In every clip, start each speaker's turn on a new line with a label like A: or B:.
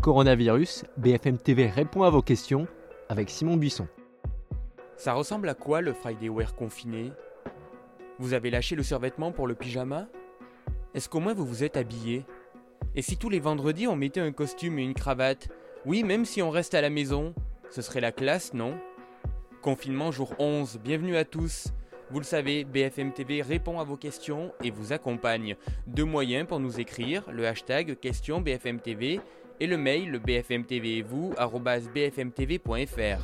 A: Coronavirus, BFM TV répond à vos questions avec Simon Buisson.
B: Ça ressemble à quoi le Friday Wear confiné? Vous avez lâché le survêtement pour le pyjama? Est-ce qu'au moins vous vous êtes habillé? Et si tous les vendredis on mettait un costume et une cravate? Oui, même si on reste à la maison, ce serait la classe, non? Confinement jour 11, bienvenue à tous. Vous le savez, BFM TV répond à vos questions et vous accompagne. Deux moyens pour nous écrire, le hashtag question BFM TV et le mail bfmtv et vous bfmtv.fr.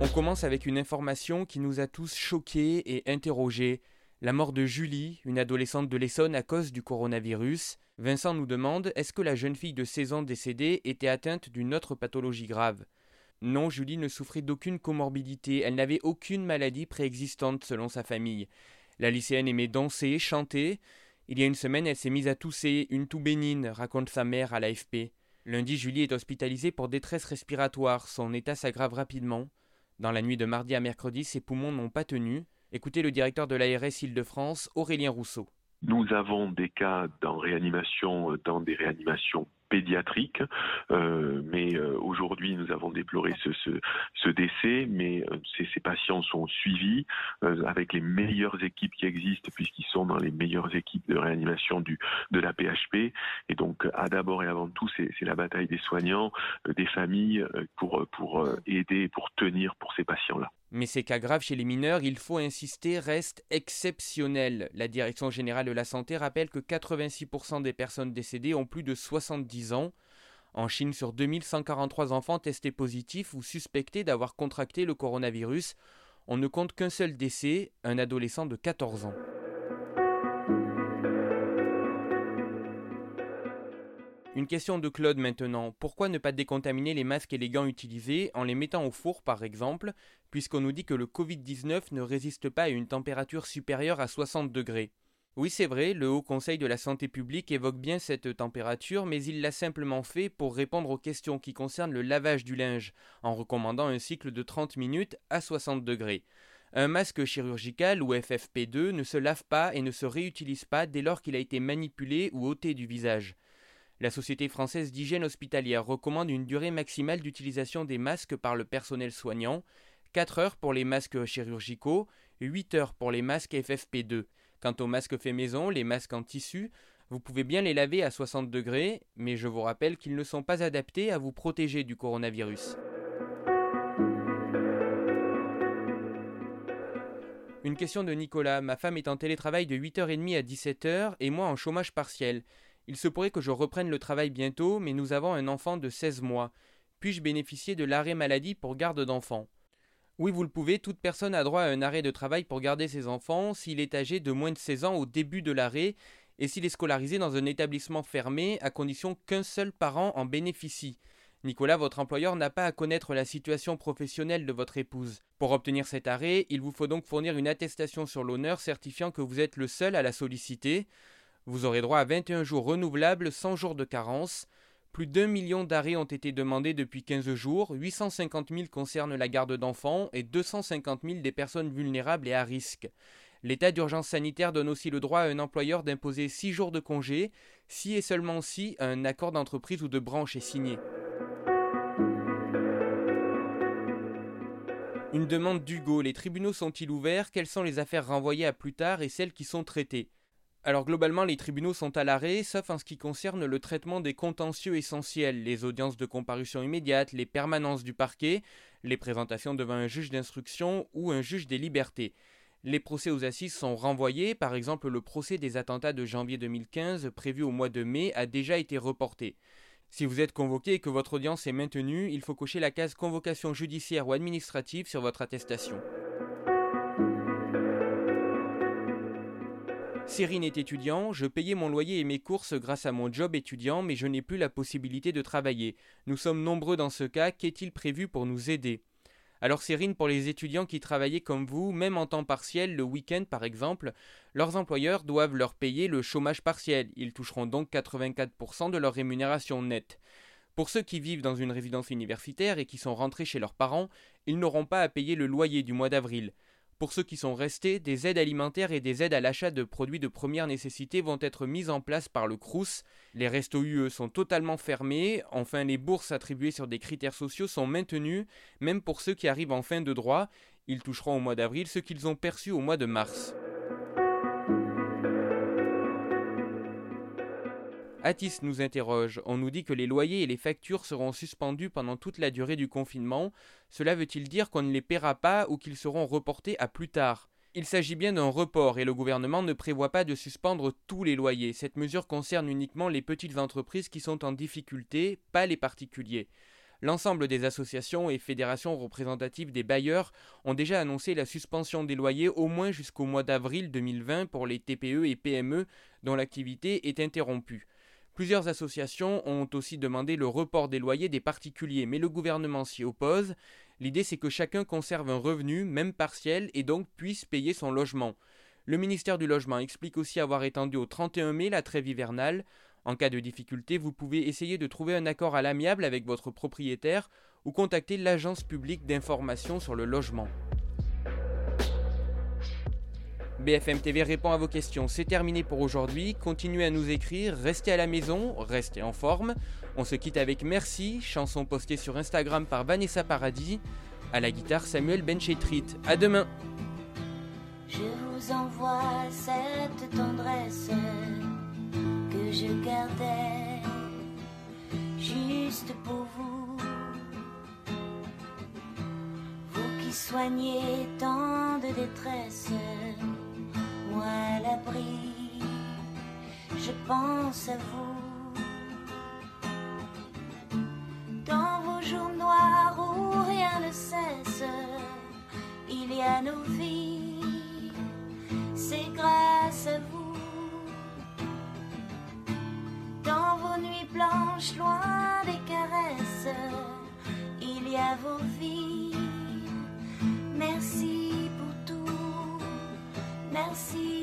B: On commence avec une information qui nous a tous choqués et interrogés. La mort de Julie, une adolescente de l'Essonne à cause du coronavirus. Vincent nous demande est-ce que la jeune fille de 16 ans décédée était atteinte d'une autre pathologie grave? Non, Julie ne souffrait d'aucune comorbidité, elle n'avait aucune maladie préexistante selon sa famille. La lycéenne aimait danser, chanter. Il y a une semaine, elle s'est mise à tousser, une toux bénigne, raconte sa mère à l'AFP. Lundi, Julie est hospitalisée pour détresse respiratoire, son état s'aggrave rapidement. Dans la nuit de mardi à mercredi, ses poumons n'ont pas tenu. Écoutez le directeur de l'ARS Île-de-France, Aurélien Rousseau.
C: Nous avons des cas dans dans des réanimations pédiatrique. Euh, mais euh, aujourd'hui, nous avons déploré ce, ce, ce décès, mais euh, ces, ces, patients sont suivis avec les meilleures équipes qui existent, puisqu'ils sont dans les meilleures équipes de réanimation du, de la PHP. Et donc, à d'abord et avant tout, c'est la bataille des soignants, des familles, pour, pour aider, pour tenir pour ces patients-là.
B: Mais ces cas graves chez les mineurs, il faut insister, restent exceptionnels. La Direction générale de la santé rappelle que 86% des personnes décédées ont plus de 70 ans. En Chine, sur 2143 enfants testés positifs ou suspectés d'avoir contracté le coronavirus, on ne compte qu'un seul décès, un adolescent de 14 ans. Une question de Claude maintenant. Pourquoi ne pas décontaminer les masques et les gants utilisés en les mettant au four par exemple, puisqu'on nous dit que le Covid-19 ne résiste pas à une température supérieure à 60 degrés? Oui c'est vrai, le Haut Conseil de la Santé publique évoque bien cette température, mais il l'a simplement fait pour répondre aux questions qui concernent le lavage du linge, en recommandant un cycle de 30 minutes à 60 degrés. Un masque chirurgical ou FFP2 ne se lave pas et ne se réutilise pas dès lors qu'il a été manipulé ou ôté du visage. La Société française d'hygiène hospitalière recommande une durée maximale d'utilisation des masques par le personnel soignant, 4 heures pour les masques chirurgicaux, 8 heures pour les masques FFP2. Quant aux masques faits maison, les masques en tissu, vous pouvez bien les laver à 60 degrés, mais je vous rappelle qu'ils ne sont pas adaptés à vous protéger du coronavirus. Une question de Nicolas. Ma femme est en télétravail de 8h30 à 17h et moi en chômage partiel. Il se pourrait que je reprenne le travail bientôt, mais nous avons un enfant de 16 mois. Puis-je bénéficier de l'arrêt maladie pour garde d'enfant Oui, vous le pouvez, toute personne a droit à un arrêt de travail pour garder ses enfants s'il est âgé de moins de 16 ans au début de l'arrêt et s'il est scolarisé dans un établissement fermé à condition qu'un seul parent en bénéficie. Nicolas, votre employeur n'a pas à connaître la situation professionnelle de votre épouse. Pour obtenir cet arrêt, il vous faut donc fournir une attestation sur l'honneur certifiant que vous êtes le seul à la solliciter. Vous aurez droit à 21 jours renouvelables sans jours de carence. Plus d'un million d'arrêts ont été demandés depuis 15 jours, 850 000 concernent la garde d'enfants et 250 000 des personnes vulnérables et à risque. L'état d'urgence sanitaire donne aussi le droit à un employeur d'imposer 6 jours de congé, si et seulement si un accord d'entreprise ou de branche est signé. Une demande d'Hugo. Les tribunaux sont-ils ouverts? Quelles sont les affaires renvoyées à plus tard et celles qui sont traitées? Alors globalement, les tribunaux sont à l'arrêt, sauf en ce qui concerne le traitement des contentieux essentiels, les audiences de comparution immédiate, les permanences du parquet, les présentations devant un juge d'instruction ou un juge des libertés. Les procès aux assises sont renvoyés, par exemple le procès des attentats de janvier 2015 prévu au mois de mai a déjà été reporté. Si vous êtes convoqué et que votre audience est maintenue, il faut cocher la case convocation judiciaire ou administrative sur votre attestation. Cyrine est étudiant, je payais mon loyer et mes courses grâce à mon job étudiant, mais je n'ai plus la possibilité de travailler. Nous sommes nombreux dans ce cas, qu'est-il prévu pour nous aider? Alors Cyrine, pour les étudiants qui travaillaient comme vous, même en temps partiel, le week-end par exemple, leurs employeurs doivent leur payer le chômage partiel. Ils toucheront donc 84% de leur rémunération nette. Pour ceux qui vivent dans une résidence universitaire et qui sont rentrés chez leurs parents, ils n'auront pas à payer le loyer du mois d'avril. Pour ceux qui sont restés, des aides alimentaires et des aides à l'achat de produits de première nécessité vont être mises en place par le CRUS. Les restos UE sont totalement fermés. Enfin, les bourses attribuées sur des critères sociaux sont maintenues, même pour ceux qui arrivent en fin de droit. Ils toucheront au mois d'avril ce qu'ils ont perçu au mois de mars. Atis nous interroge. On nous dit que les loyers et les factures seront suspendus pendant toute la durée du confinement. Cela veut-il dire qu'on ne les paiera pas ou qu'ils seront reportés à plus tard? Il s'agit bien d'un report et le gouvernement ne prévoit pas de suspendre tous les loyers. Cette mesure concerne uniquement les petites entreprises qui sont en difficulté, pas les particuliers. L'ensemble des associations et fédérations représentatives des bailleurs ont déjà annoncé la suspension des loyers au moins jusqu'au mois d'avril 2020 pour les TPE et PME dont l'activité est interrompue. Plusieurs associations ont aussi demandé le report des loyers des particuliers, mais le gouvernement s'y oppose. L'idée c'est que chacun conserve un revenu, même partiel, et donc puisse payer son logement. Le ministère du Logement explique aussi avoir étendu au 31 mai la trêve hivernale. En cas de difficulté, vous pouvez essayer de trouver un accord à l'amiable avec votre propriétaire ou contacter l'agence publique d'information sur le logement. BFM TV répond à vos questions. C'est terminé pour aujourd'hui. Continuez à nous écrire, restez à la maison, restez en forme. On se quitte avec Merci, chanson postée sur Instagram par Vanessa Paradis. À la guitare, Samuel Benchetrit. À demain.
D: Je vous envoie cette tendresse que je gardais juste pour vous. Vous qui soignez tant de détresse moi à l'abri, je pense à vous. Dans vos jours noirs où rien ne cesse, il y a nos vies, c'est grâce à vous. Dans vos nuits blanches, loin des caresses, il y a vos vies. see.